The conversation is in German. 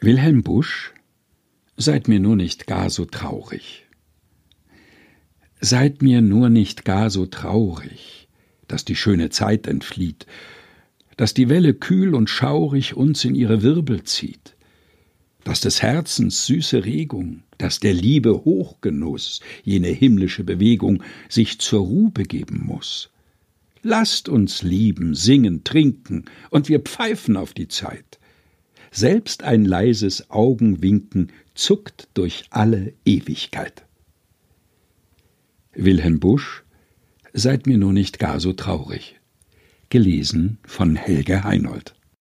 Wilhelm Busch Seid mir nur nicht gar so traurig. Seid mir nur nicht gar so traurig, dass die schöne Zeit entflieht, dass die Welle kühl und schaurig uns in ihre Wirbel zieht, dass des Herzens süße Regung, dass der Liebe Hochgenuss, jene himmlische Bewegung, sich zur Ruhe begeben muss. Lasst uns lieben, singen, trinken, und wir pfeifen auf die Zeit. Selbst ein leises Augenwinken zuckt durch alle Ewigkeit. Wilhelm Busch Seid mir nur nicht gar so traurig. Gelesen von Helge Heinold.